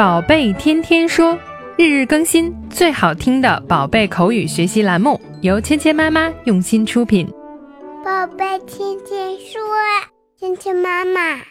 宝贝天天说，日日更新，最好听的宝贝口语学习栏目，由芊芊妈妈用心出品。宝贝天天说，芊芊妈妈。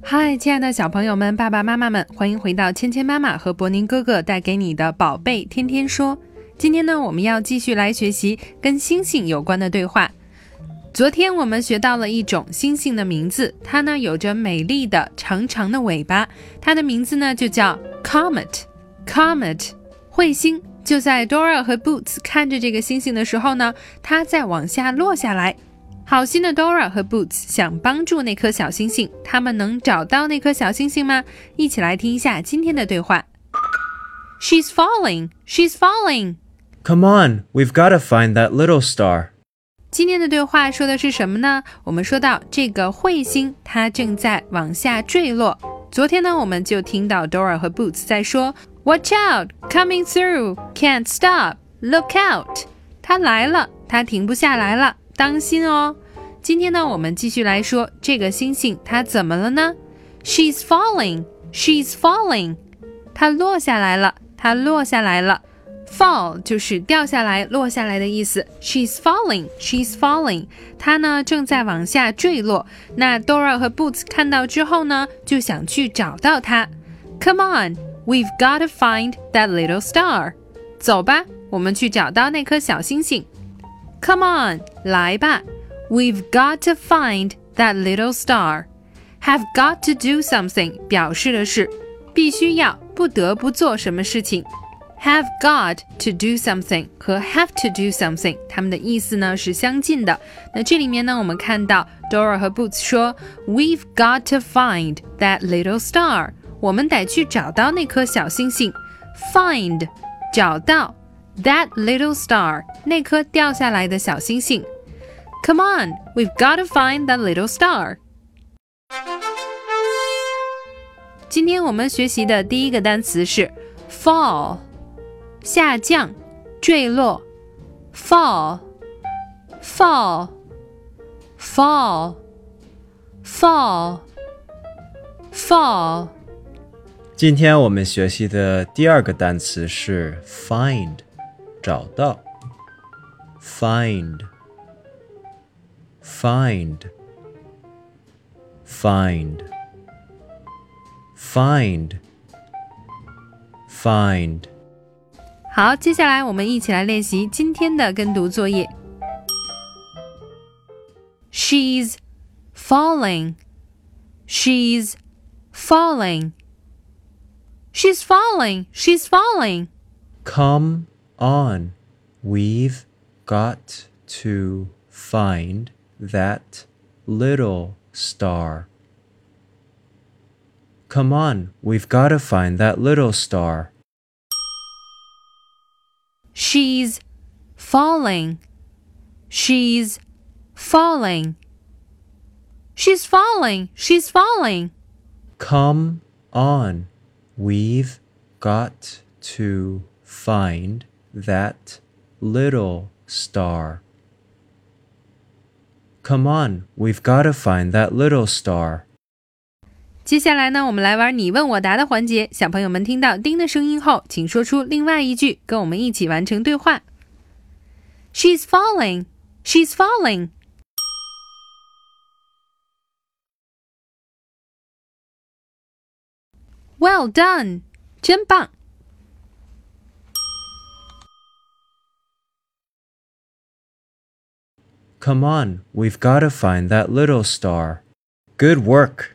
嗨，亲爱的小朋友们、爸爸妈妈们，欢迎回到芊芊妈妈和博宁哥哥带给你的宝贝天天说。今天呢，我们要继续来学习跟星星有关的对话。昨天我们学到了一种星星的名字，它呢有着美丽的长长的尾巴，它的名字呢就叫 comet。comet 彗星就在 Dora 和 Boots 看着这个星星的时候呢，它在往下落下来。好心的 Dora 和 Boots 想帮助那颗小星星，他们能找到那颗小星星吗？一起来听一下今天的对话。She's falling. She's falling. Come on, we've got to find that little star. 今天的对话说的是什么呢？我们说到这个彗星，它正在往下坠落。昨天呢，我们就听到 Dora 和 Boots 在说：“Watch out, coming through, can't stop, look out。”它来了，它停不下来了，当心哦。今天呢，我们继续来说这个星星它怎么了呢？She's falling, she's falling。它落下来了，它落下来了。Fall 就是掉下来、落下来的意思。She's falling, she's falling。她呢正在往下坠落。那 Dora 和 Boots 看到之后呢，就想去找到它。Come on, we've got to find that little star。走吧，我们去找到那颗小星星。Come on，来吧。We've got to find that little star。Have got to do something 表示的是必须要、不得不做什么事情。 Have got to do something 和 have to do something，它们的意思呢是相近的。那这里面呢，我们看到 Dora 和 Boots 说，We've got to find that little star。我们得去找到那颗小星星。Find 找到 that little star 那颗掉下来的小星星。Come on, we've got to find that little star。今天我们学习的第一个单词是 fall。 下降，坠落，fall，fall，fall，fall。今天我们学习的第二个单词是 find，找到，find，find，find，find，find。 好，接下来我们一起来练习今天的跟读作业。She's falling. She's falling. She's falling. She's falling. Come on. We've got to find that little star. Come on, we've got to find that little star. She's falling. She's falling. She's falling. She's falling. Come on. We've got to find that little star. Come on, we've got to find that little star. 接下来呢，我们来玩你问我答的环节。小朋友们听到“叮”的声音后，请说出另外一句，跟我们一起完成对话。She's falling. She's falling. Well done，真棒。Come on, we've got to find that little star. Good work.